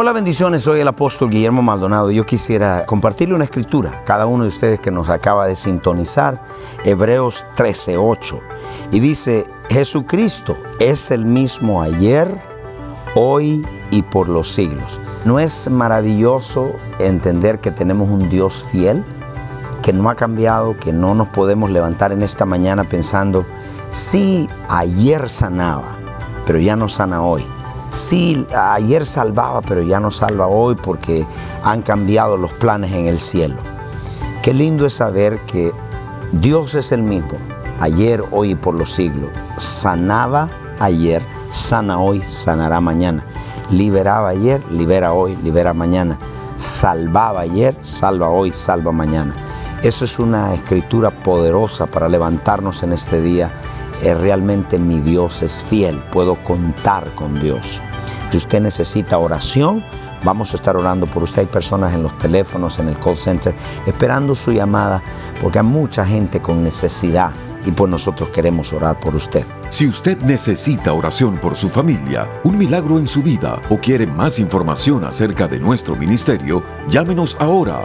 Hola bendiciones, soy el apóstol Guillermo Maldonado. Yo quisiera compartirle una escritura, cada uno de ustedes que nos acaba de sintonizar, Hebreos 13:8. Y dice, Jesucristo es el mismo ayer, hoy y por los siglos. ¿No es maravilloso entender que tenemos un Dios fiel, que no ha cambiado, que no nos podemos levantar en esta mañana pensando, sí, ayer sanaba, pero ya no sana hoy? Sí, ayer salvaba, pero ya no salva hoy porque han cambiado los planes en el cielo. Qué lindo es saber que Dios es el mismo, ayer, hoy y por los siglos. Sanaba ayer, sana hoy, sanará mañana. Liberaba ayer, libera hoy, libera mañana. Salvaba ayer, salva hoy, salva mañana. Eso es una escritura poderosa para levantarnos en este día realmente mi Dios es fiel, puedo contar con Dios. Si usted necesita oración, vamos a estar orando por usted. Hay personas en los teléfonos, en el call center, esperando su llamada, porque hay mucha gente con necesidad y pues nosotros queremos orar por usted. Si usted necesita oración por su familia, un milagro en su vida o quiere más información acerca de nuestro ministerio, llámenos ahora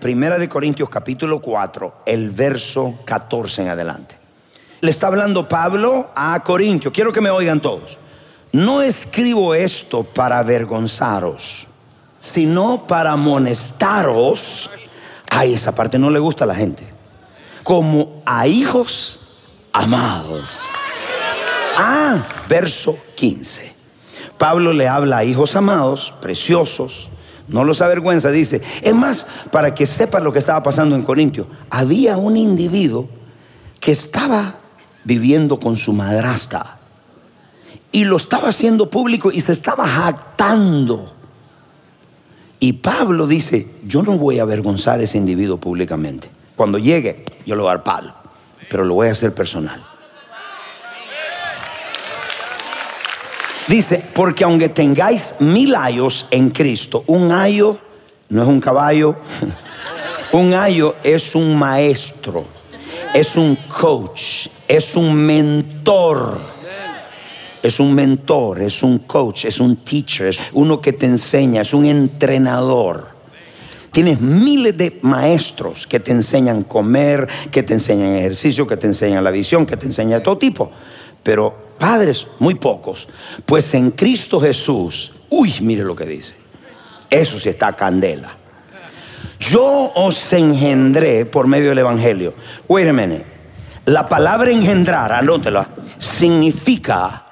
Primera de Corintios capítulo 4, el verso 14 en adelante. Le está hablando Pablo a Corintios. Quiero que me oigan todos. No escribo esto para avergonzaros, sino para amonestaros. Ay, esa parte no le gusta a la gente. Como a hijos amados. Ah, verso 15. Pablo le habla a hijos amados, preciosos, no los avergüenza, dice. Es más, para que sepan lo que estaba pasando en Corintio, había un individuo que estaba viviendo con su madrasta y lo estaba haciendo público y se estaba jactando. Y Pablo dice, yo no voy a avergonzar a ese individuo públicamente. Cuando llegue, yo lo voy pero lo voy a hacer personal. Dice, porque aunque tengáis mil años en Cristo, un ayo no es un caballo, un ayo es un maestro, es un coach, es un mentor. Es un mentor, es un coach, es un teacher, es uno que te enseña, es un entrenador. Tienes miles de maestros que te enseñan comer, que te enseñan ejercicio, que te enseñan la visión, que te enseñan todo tipo. Pero Padres, muy pocos. Pues en Cristo Jesús, uy, mire lo que dice. Eso sí está candela. Yo os engendré por medio del Evangelio. Wait a minute. La palabra engendrar, anótela, significa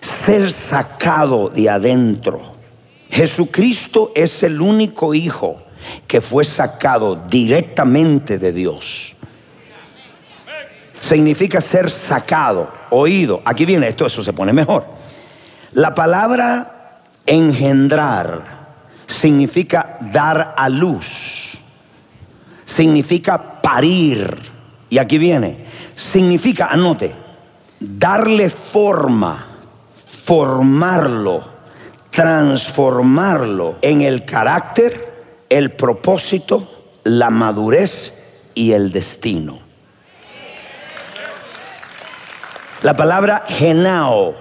ser sacado de adentro. Jesucristo es el único hijo que fue sacado directamente de Dios significa ser sacado, oído. Aquí viene esto, eso se pone mejor. La palabra engendrar significa dar a luz, significa parir. Y aquí viene, significa, anote, darle forma, formarlo, transformarlo en el carácter, el propósito, la madurez y el destino. La palabra genao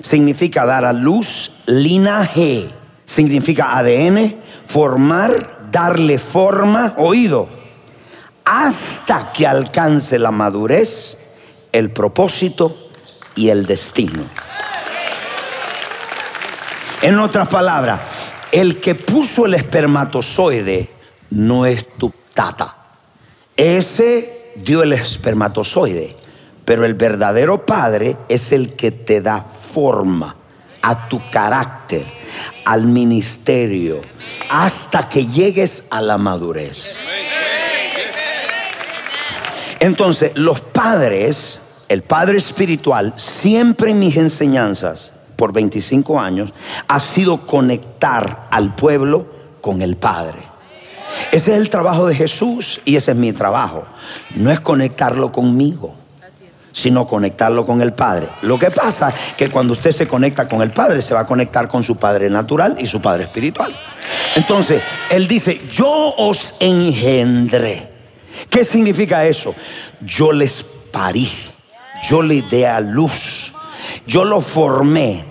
significa dar a luz, linaje significa ADN, formar, darle forma, oído, hasta que alcance la madurez, el propósito y el destino. En otras palabras, el que puso el espermatozoide no es tu tata. Ese dio el espermatozoide Pero el verdadero padre es el que te da forma a tu carácter, al ministerio, hasta que llegues a la madurez. Entonces, los padres, el padre espiritual, siempre en mis enseñanzas, por 25 años, ha sido conectar al pueblo con el Padre. Ese es el trabajo de Jesús y ese es mi trabajo. No es conectarlo conmigo, sino conectarlo con el Padre. Lo que pasa es que cuando usted se conecta con el Padre, se va a conectar con su Padre natural y su Padre espiritual. Entonces, Él dice, yo os engendré. ¿Qué significa eso? Yo les parí, yo les di a luz, yo los formé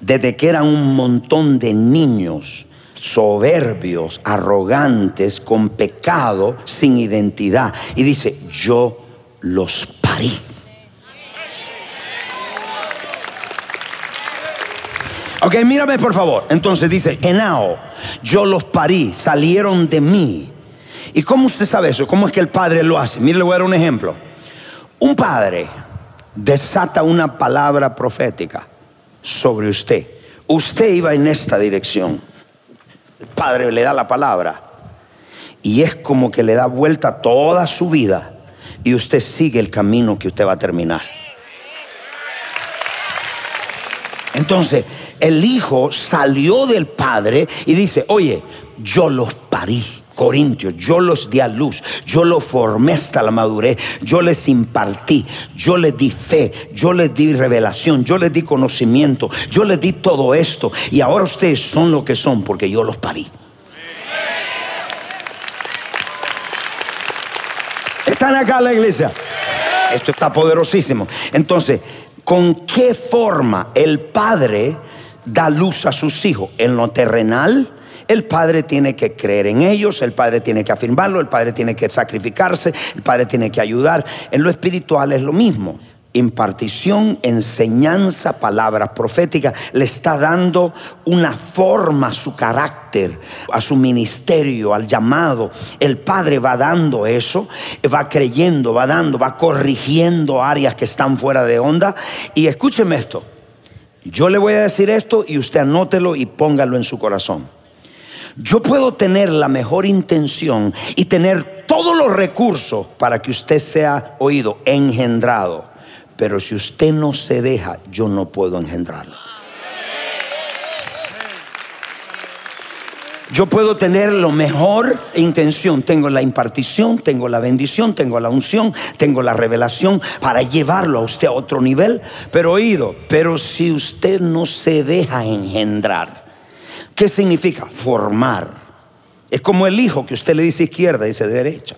desde que eran un montón de niños soberbios, arrogantes, con pecado, sin identidad. Y dice, yo los parí. Ok, mírame por favor. Entonces dice, Enao, yo los parí, salieron de mí. ¿Y cómo usted sabe eso? ¿Cómo es que el padre lo hace? Mire, le voy a dar un ejemplo. Un padre desata una palabra profética sobre usted. Usted iba en esta dirección. El padre le da la palabra. Y es como que le da vuelta toda su vida. Y usted sigue el camino que usted va a terminar. Entonces, el hijo salió del padre y dice, oye, yo los parí. Corintios, yo los di a luz, yo los formé hasta la madurez, yo les impartí, yo les di fe, yo les di revelación, yo les di conocimiento, yo les di todo esto y ahora ustedes son lo que son porque yo los parí. ¿Están acá en la iglesia? Esto está poderosísimo. Entonces, ¿con qué forma el Padre da luz a sus hijos? En lo terrenal, el padre tiene que creer en ellos, el padre tiene que afirmarlo, el padre tiene que sacrificarse, el padre tiene que ayudar. En lo espiritual es lo mismo. Impartición, enseñanza, palabras proféticas, le está dando una forma a su carácter, a su ministerio, al llamado. El Padre va dando eso, va creyendo, va dando, va corrigiendo áreas que están fuera de onda. Y escúcheme esto, yo le voy a decir esto y usted anótelo y póngalo en su corazón. Yo puedo tener la mejor intención y tener todos los recursos para que usted sea oído, engendrado. Pero si usted no se deja, yo no puedo engendrarlo. Yo puedo tener la mejor intención. Tengo la impartición, tengo la bendición, tengo la unción, tengo la revelación para llevarlo a usted a otro nivel. Pero oído, pero si usted no se deja engendrar, ¿Qué significa? Formar. Es como el hijo que usted le dice izquierda y dice derecha.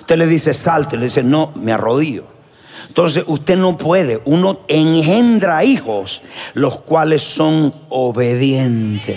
Usted le dice salte, le dice no, me arrodillo. Entonces usted no puede, uno engendra hijos los cuales son obedientes.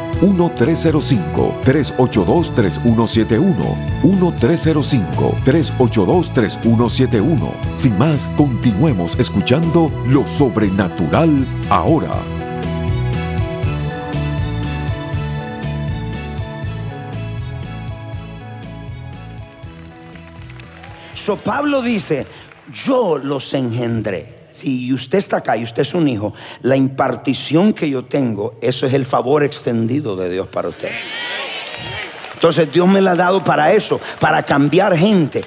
1-305-382-3171. 1-305-382-3171. Sin más, continuemos escuchando lo sobrenatural ahora. So Pablo dice, yo los engendré si usted está acá y usted es un hijo, la impartición que yo tengo, eso es el favor extendido de Dios para usted. Entonces Dios me la ha dado para eso, para cambiar gente.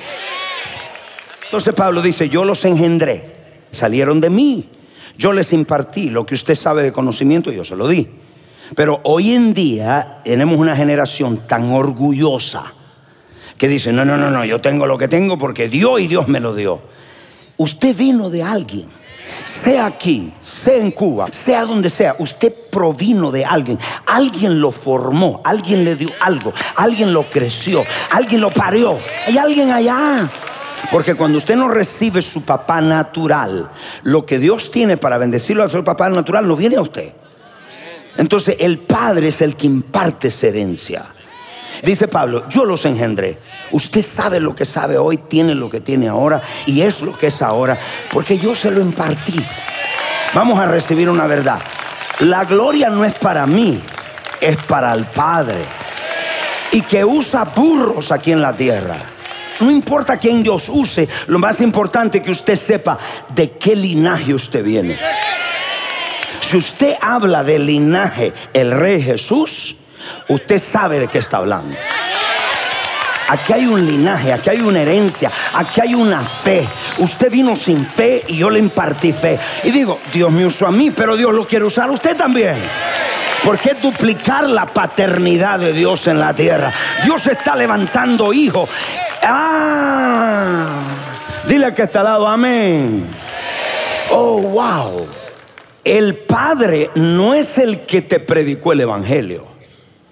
Entonces Pablo dice, yo los engendré, salieron de mí, yo les impartí lo que usted sabe de conocimiento, yo se lo di. Pero hoy en día tenemos una generación tan orgullosa que dice, no, no, no, no, yo tengo lo que tengo porque Dios y Dios me lo dio. Usted vino de alguien. sea aquí, sea en Cuba, sea donde sea, usted provino de alguien, alguien lo formó, alguien le dio algo, alguien lo creció, alguien lo parió, hay alguien allá. Porque cuando usted no recibe su papá natural, lo que Dios tiene para bendecirlo a su papá natural no viene a usted. Entonces el Padre es el que imparte esa herencia. Dice Pablo, yo los engendré. Usted sabe lo que sabe hoy, tiene lo que tiene ahora y es lo que es ahora, porque yo se lo impartí. Vamos a recibir una verdad. La gloria no es para mí, es para el Padre. Y que usa burros aquí en la tierra. No importa quién Dios use, lo más importante es que usted sepa de qué linaje usted viene. Si usted habla del linaje el rey Jesús, usted sabe de qué está hablando. Aquí hay un linaje, aquí hay una herencia, aquí hay una fe. Usted vino sin fe y yo le impartí fe. Y digo, Dios me usó a mí, pero Dios lo quiere usar a usted también. ¿Por qué duplicar la paternidad de Dios en la tierra? Dios está levantando hijos. Ah, dile que está al lado, amén. Oh, wow. El Padre no es el que te predicó el Evangelio.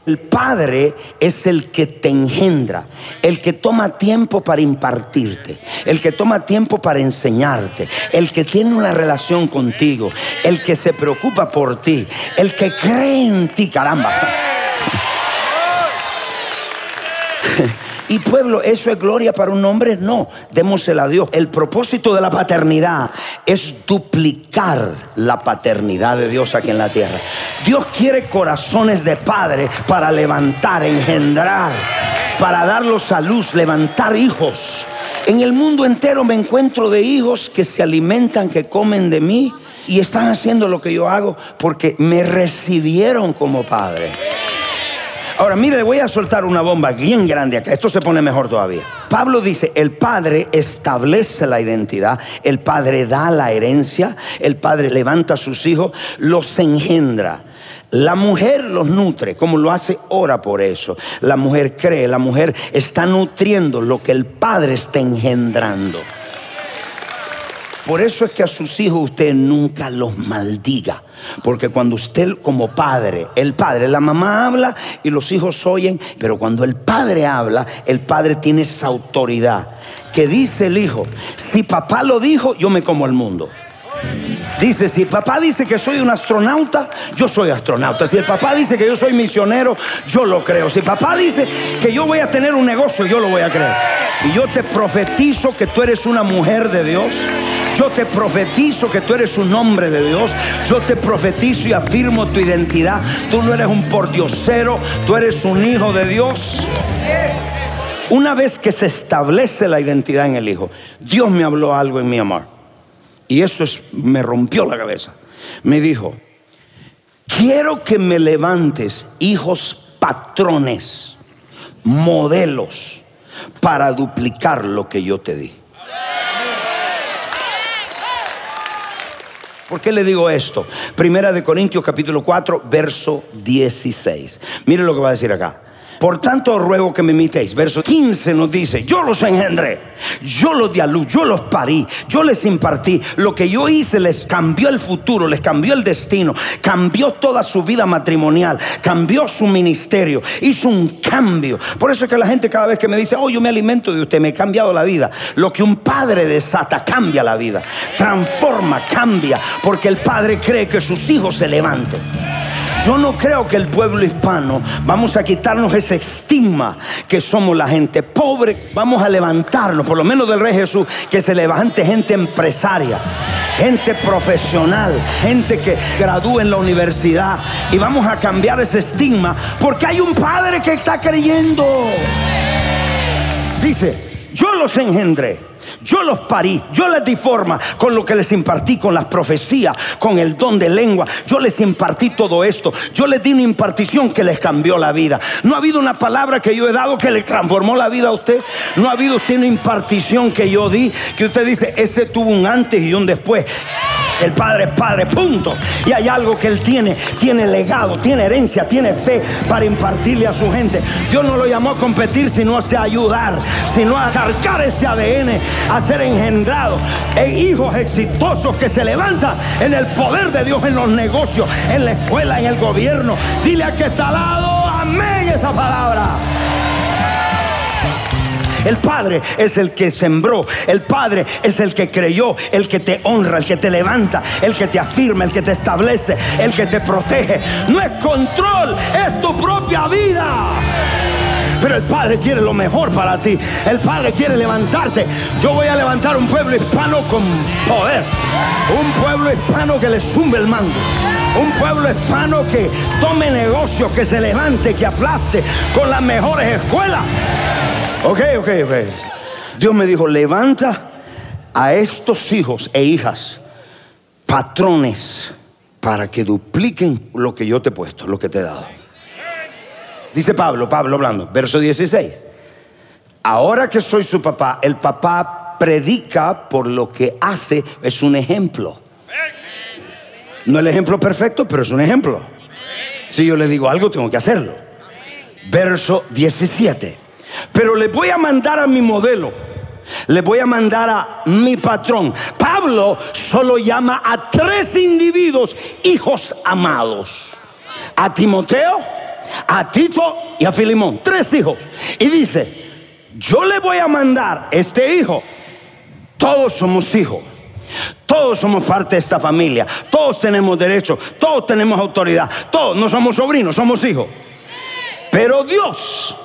El Padre es el que te engendra, el que toma tiempo para impartirte, el que toma tiempo para enseñarte, el que tiene una relación contigo, el que se preocupa por ti, el que cree en ti, caramba. Y pueblo, ¿eso es gloria para un hombre? No, démosela a Dios. El propósito de la paternidad es duplicar la paternidad de Dios aquí en la tierra. Dios quiere corazones de padre para levantar, engendrar, para darlos a luz, levantar hijos. En el mundo entero me encuentro de hijos que se alimentan, que comen de mí y están haciendo lo que yo hago porque me recibieron como padre. Ahora, mire, le voy a soltar una bomba bien grande acá. Esto se pone mejor todavía. Pablo dice, el padre establece la identidad, el padre da la herencia, el padre levanta a sus hijos, los engendra. La mujer los nutre, como lo hace, ora por eso. La mujer cree, la mujer está nutriendo lo que el padre está engendrando. Por eso es que a sus hijos usted nunca los maldiga. Porque cuando usted como padre, el padre, la mamá habla y los hijos oyen, pero cuando el padre habla, el padre tiene esa autoridad. Que dice el hijo, si papá lo dijo, yo me como el mundo. Dice, si papá dice que soy un astronauta, yo soy astronauta. Si el papá dice que yo soy misionero, yo lo creo. Si papá dice que yo voy a tener un negocio, yo lo voy a creer. Y yo te profetizo que tú eres una mujer de Dios. Yo te profetizo que tú eres un hombre de Dios. Yo te profetizo y afirmo tu identidad. Tú no eres un pordiosero, tú eres un hijo de Dios. Una vez que se establece la identidad en el hijo, Dios me habló algo en mi amor. Y esto me rompió la cabeza. Me dijo, quiero que me levantes hijos patrones, modelos, para duplicar lo que yo te di. ¿Por qué le digo esto? Primera de Corintios capítulo 4, verso 16. Mire lo que va a decir acá. Por tanto ruego que me imitéis. Verso 15 nos dice, yo los engendré, yo los di a luz, yo los parí, yo les impartí. Lo que yo hice les cambió el futuro, les cambió el destino, cambió toda su vida matrimonial, cambió su ministerio, hizo un cambio. Por eso es que la gente cada vez que me dice, oh, yo me alimento de usted, me he cambiado la vida. Lo que un padre desata cambia la vida, transforma, cambia, porque el padre cree que sus hijos se levanten. Yo no creo que el pueblo hispano vamos a quitarnos ese estigma que somos la gente pobre. Vamos a levantarnos, por lo menos del Rey Jesús, que se levante gente empresaria, gente profesional, gente que gradúe en la universidad. Y vamos a cambiar ese estigma porque hay un padre que está creyendo. Dice, yo los engendré yo los parí, yo les di forma con lo que les impartí, con las profecías, con el don de lengua. Yo les impartí todo esto. Yo les di una impartición que les cambió la vida. No ha habido una palabra que yo he dado que le transformó la vida a usted. No ha habido usted una impartición que yo di, que usted dice, ese tuvo un antes y un después. El Padre es Padre, punto. Y hay algo que Él tiene, tiene legado, tiene herencia, tiene fe para impartirle a su gente. Dios no lo llamó a competir, sino a ayudar, sino a cargar ese ADN, a ser engendrado en hijos exitosos que se levantan en el poder de Dios en los negocios, en la escuela, en el gobierno. Dile a que está al lado, amén esa palabra. El Padre es el que sembró. El Padre es el que creyó, el que te honra, el que te levanta, el que te afirma, el que te establece, el que te protege. No es control, es tu propia vida. Pero el Padre quiere lo mejor para ti. El Padre quiere levantarte. Yo voy a levantar un pueblo hispano con poder. Un pueblo hispano que le zumbe el mango. Un pueblo hispano que tome negocios, que se levante, que aplaste con las mejores escuelas. Ok, ok, ok. Dios me dijo, levanta a estos hijos e hijas, patrones, para que dupliquen lo que yo te he puesto, lo que te he dado. Dice Pablo, Pablo hablando, verso 16. Ahora que soy su papá, el papá predica por lo que hace, es un ejemplo. No el ejemplo perfecto, pero es un ejemplo. Si yo le digo algo, tengo que hacerlo. Verso 17. Pero le voy a mandar a mi modelo. Le voy a mandar a mi patrón. Pablo solo llama a tres individuos hijos amados. A Timoteo, a Tito y a Filimón. Tres hijos. Y dice, yo le voy a mandar este hijo. Todos somos hijos. Todos somos parte de esta familia. Todos tenemos derecho. Todos tenemos autoridad. Todos no somos sobrinos, somos hijos. Pero Dios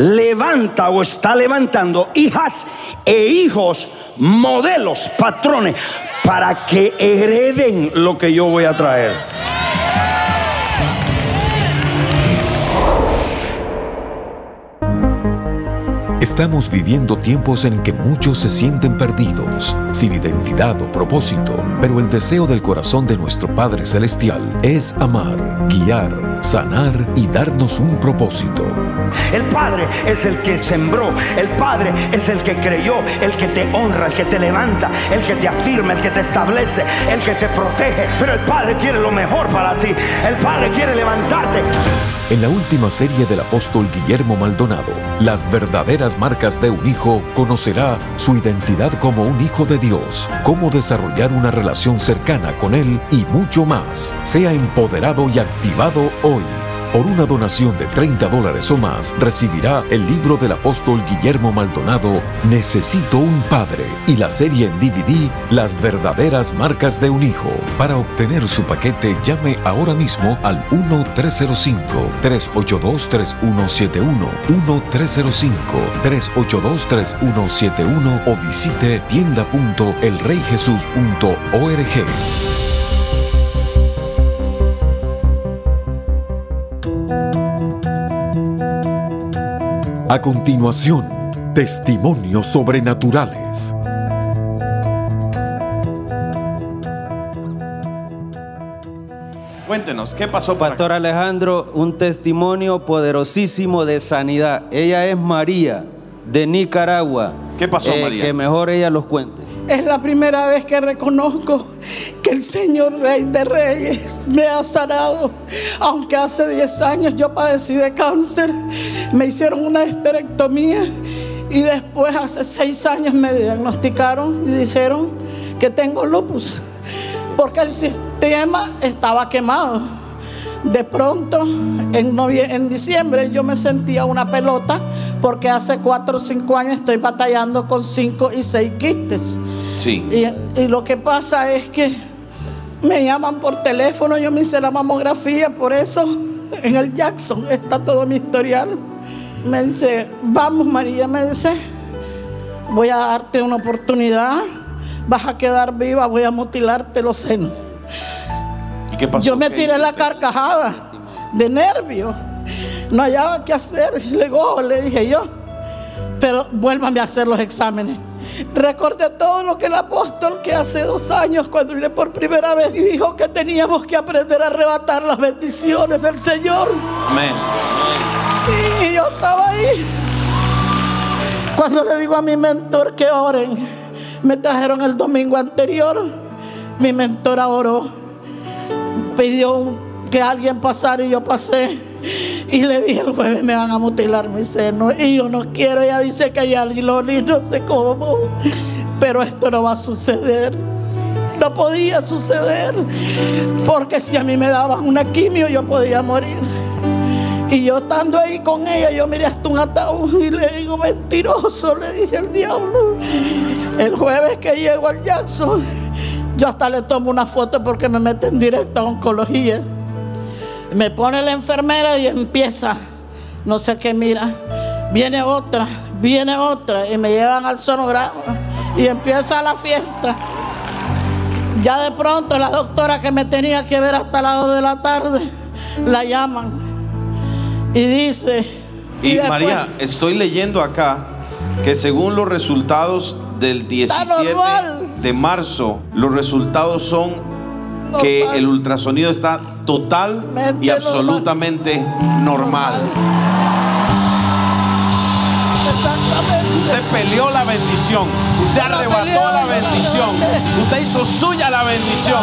levanta o está levantando hijas e hijos, modelos, patrones, para que hereden lo que yo voy a traer. Estamos viviendo tiempos en que muchos se sienten perdidos, sin identidad o propósito, pero el deseo del corazón de nuestro Padre Celestial es amar, guiar, sanar y darnos un propósito. El Padre es el que sembró, el Padre es el que creyó, el que te honra, el que te levanta, el que te afirma, el que te establece, el que te protege, pero el Padre quiere lo mejor para ti, el Padre quiere levantarte. En la última serie del apóstol Guillermo Maldonado, las verdaderas marcas de un hijo conocerá su identidad como un hijo de Dios, cómo desarrollar una relación cercana con Él y mucho más. Sea empoderado y activado hoy. Por una donación de 30 dólares o más, recibirá el libro del apóstol Guillermo Maldonado, Necesito un Padre, y la serie en DVD, Las verdaderas marcas de un hijo. Para obtener su paquete, llame ahora mismo al 1-305-382-3171, 1-305-382-3171 o visite tienda.elreyjesus.org. A continuación, testimonios sobrenaturales. Cuéntenos, ¿qué pasó, Pastor Alejandro? Un testimonio poderosísimo de sanidad. Ella es María, de Nicaragua. ¿Qué pasó, Eh, María? Que mejor ella los cuente. Es la primera vez que reconozco el Señor Rey de Reyes me ha sanado. Aunque hace 10 años yo padecí de cáncer, me hicieron una esterectomía y después hace 6 años me diagnosticaron y dijeron que tengo lupus porque el sistema estaba quemado. De pronto, en, en diciembre yo me sentía una pelota porque hace 4 o 5 años estoy batallando con 5 y 6 quistes. Sí. Y, y lo que pasa es que me llaman por teléfono, yo me hice la mamografía, por eso en el Jackson está todo mi historial. Me dice, vamos María, me dice, voy a darte una oportunidad, vas a quedar viva, voy a mutilarte los senos. ¿Y qué pasó? Yo me ¿Qué tiré la carcajada de nervio. No hallaba qué hacer. Le "Oh", le dije yo, pero vuélvame a hacer los exámenes. Recordé todo lo que el apóstol que hace dos años cuando vine por primera vez dijo que teníamos que aprender a arrebatar las bendiciones del Señor. Amén. Y, y yo estaba ahí. Cuando le digo a mi mentor que oren, me trajeron el domingo anterior mi mentora oró, pidió que alguien pasara y yo pasé. Y le dije el jueves me van a mutilar mi seno. Y yo no quiero. Ella dice que hay alguien, no sé cómo. Pero esto no va a suceder. No podía suceder. Porque si a mí me daban una quimio, yo podía morir. Y yo estando ahí con ella, yo miré hasta un ataúd y le digo, mentiroso, le dije al diablo. El jueves que llego al Jackson, yo hasta le tomo una foto porque me meten directo a oncología. Me pone la enfermera y empieza, no sé qué mira. Viene otra, viene otra y me llevan al sonograma y empieza la fiesta. Ya de pronto la doctora que me tenía que ver hasta las 2 de la tarde, la llaman y dice... Y, María, estoy leyendo acá que según los resultados del 17 de marzo, los resultados son que el ultrasonido está total y absolutamente normal. Usted peleó la bendición. Usted arrebató la bendición. Usted hizo suya la bendición.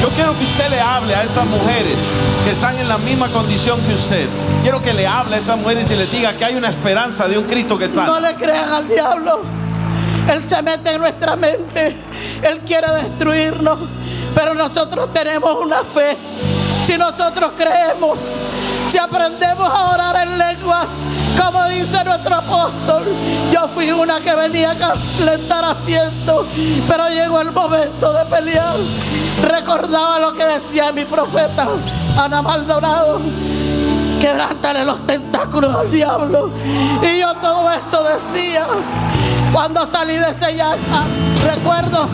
Yo quiero que usted le hable a esas mujeres que están en la misma condición que usted. Quiero que le hable a esas mujeres y les diga que hay una esperanza de un Cristo que sana. No le crean al diablo. Él se mete en nuestra mente. Él quiere destruirnos. Pero nosotros tenemos una fe. Si nosotros creemos, si aprendemos a orar en lenguas, como dice nuestro apóstol, yo fui una que venía a calentar asiento, pero llegó el momento de pelear. Recordaba lo que decía mi profeta Ana Maldonado quebrántale los tentáculos al diablo. Y yo todo eso decía cuando salí de ese yaka. Recuerdo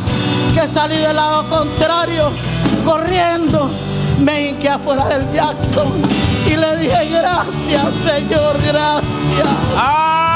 que salí del lado contrario, corriendo. Me hinqué afuera del Jackson y le dije gracias, Señor, gracias. Amén.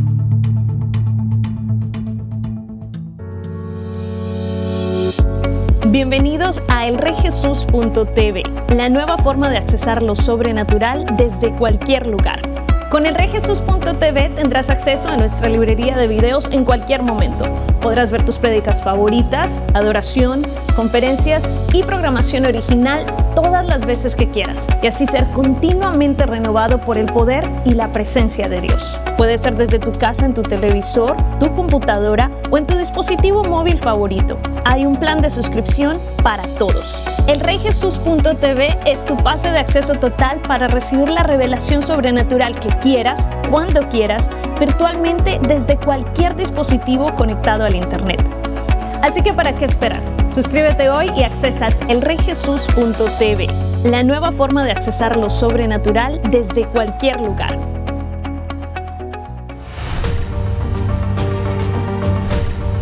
Bienvenidos a elreyjesus.tv, la nueva forma de accesar lo sobrenatural desde cualquier lugar. Con el Rejesus.tv tendrás acceso a nuestra librería de videos en cualquier momento. Podrás ver tus prédicas favoritas, adoración, conferencias y programación original todas las veces que quieras y así ser continuamente renovado por el poder y la presencia de Dios. Puede ser desde tu casa, en tu televisor, tu computadora o en tu dispositivo móvil favorito. Hay un plan de suscripción para todos. El Reyjesus.tv es tu pase de acceso total para recibir la revelación sobrenatural que quieras, cuando quieras, virtualmente desde cualquier dispositivo conectado al Internet. Así que ¿para qué esperar? Suscríbete hoy y accesa elreyjesus.tv, la nueva forma de accesar lo sobrenatural desde cualquier lugar.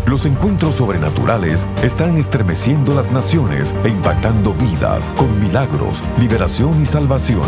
Los encuentros sobrenaturales están estremeciendo las naciones e impactando vidas con milagros, liberación y salvación.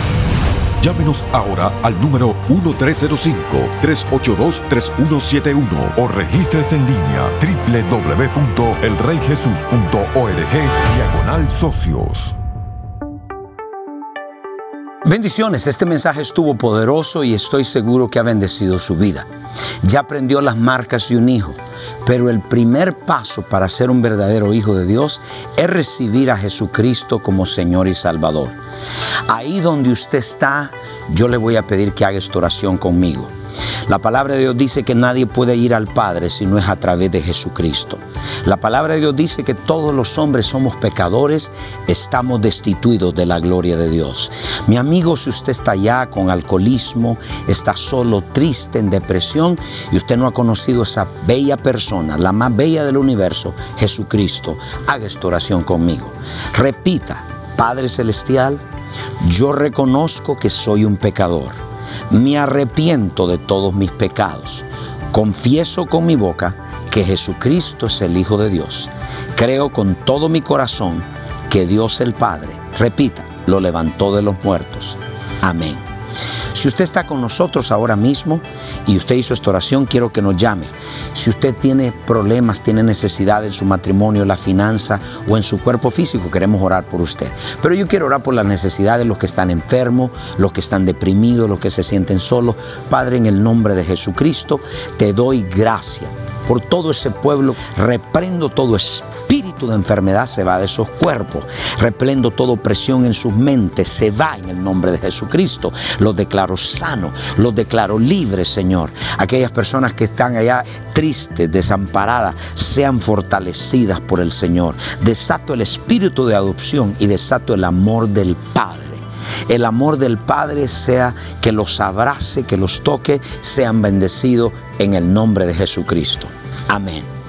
Llámenos ahora al número 1305-382-3171 o registres en línea www.elreyjesus.org diagonal socios. Bendiciones, este mensaje estuvo poderoso y estoy seguro que ha bendecido su vida. Ya aprendió las marcas de un hijo, pero el primer paso para ser un verdadero hijo de Dios es recibir a Jesucristo como Señor y Salvador. Ahí donde usted está, yo le voy a pedir que haga esta oración conmigo. La palabra de Dios dice que nadie puede ir al Padre si no es a través de Jesucristo. La palabra de Dios dice que todos los hombres somos pecadores, estamos destituidos de la gloria de Dios. Mi amigo, si usted está allá con alcoholismo, está solo, triste, en depresión y usted no ha conocido esa bella persona, la más bella del universo, Jesucristo, haga esta oración conmigo. Repita, Padre Celestial, yo reconozco que soy un pecador me arrepiento de todos mis pecados. Confieso con mi boca que Jesucristo es el Hijo de Dios. Creo con todo mi corazón que Dios el Padre, repita, lo levantó de los muertos. Amén. Si usted está con nosotros ahora mismo y usted hizo esta oración, quiero que nos llame. Si usted tiene problemas, tiene necesidad en su matrimonio, la finanza o en su cuerpo físico, queremos orar por usted. Pero yo quiero orar por las necesidades de los que están enfermos, los que están deprimidos, los que se sienten solos. Padre, en el nombre de Jesucristo, te doy gracias por todo ese pueblo. Reprendo todo espíritu de enfermedad, se va de esos cuerpos. Reprendo toda opresión en sus mentes, se va en el nombre de Jesucristo. Los declaro sanos, los declaro libres, Señor. Aquellas personas que están allá tristes, desamparadas, sean fortalecidas por el Señor. Desato el espíritu de adopción y desato el amor del Padre el amor del Padre sea que los abrace, que los toque, sean bendecidos en el nombre de Jesucristo. Amén.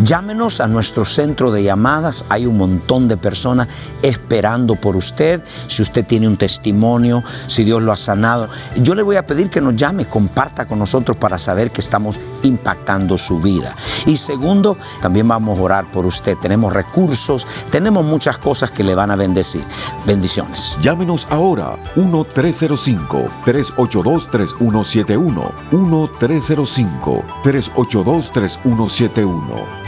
Llámenos a nuestro centro de llamadas. Hay un montón de personas esperando por usted. Si usted tiene un testimonio, si Dios lo ha sanado, yo le voy a pedir que nos llame, comparta con nosotros para saber que estamos impactando su vida. Y segundo, también vamos a orar por usted. Tenemos recursos, tenemos muchas cosas que le van a bendecir. Bendiciones. Llámenos ahora 1-305-382-3171. 1-305-382-3171.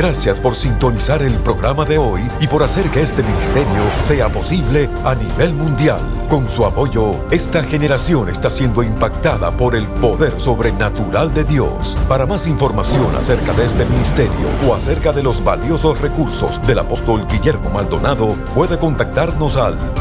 Gracias por sintonizar el programa de hoy y por hacer que este ministerio sea posible a nivel mundial. Con su apoyo, esta generación está siendo impactada por el poder sobrenatural de Dios. Para más información acerca de este ministerio o acerca de los valiosos recursos del apóstol Guillermo Maldonado, puede contactarnos al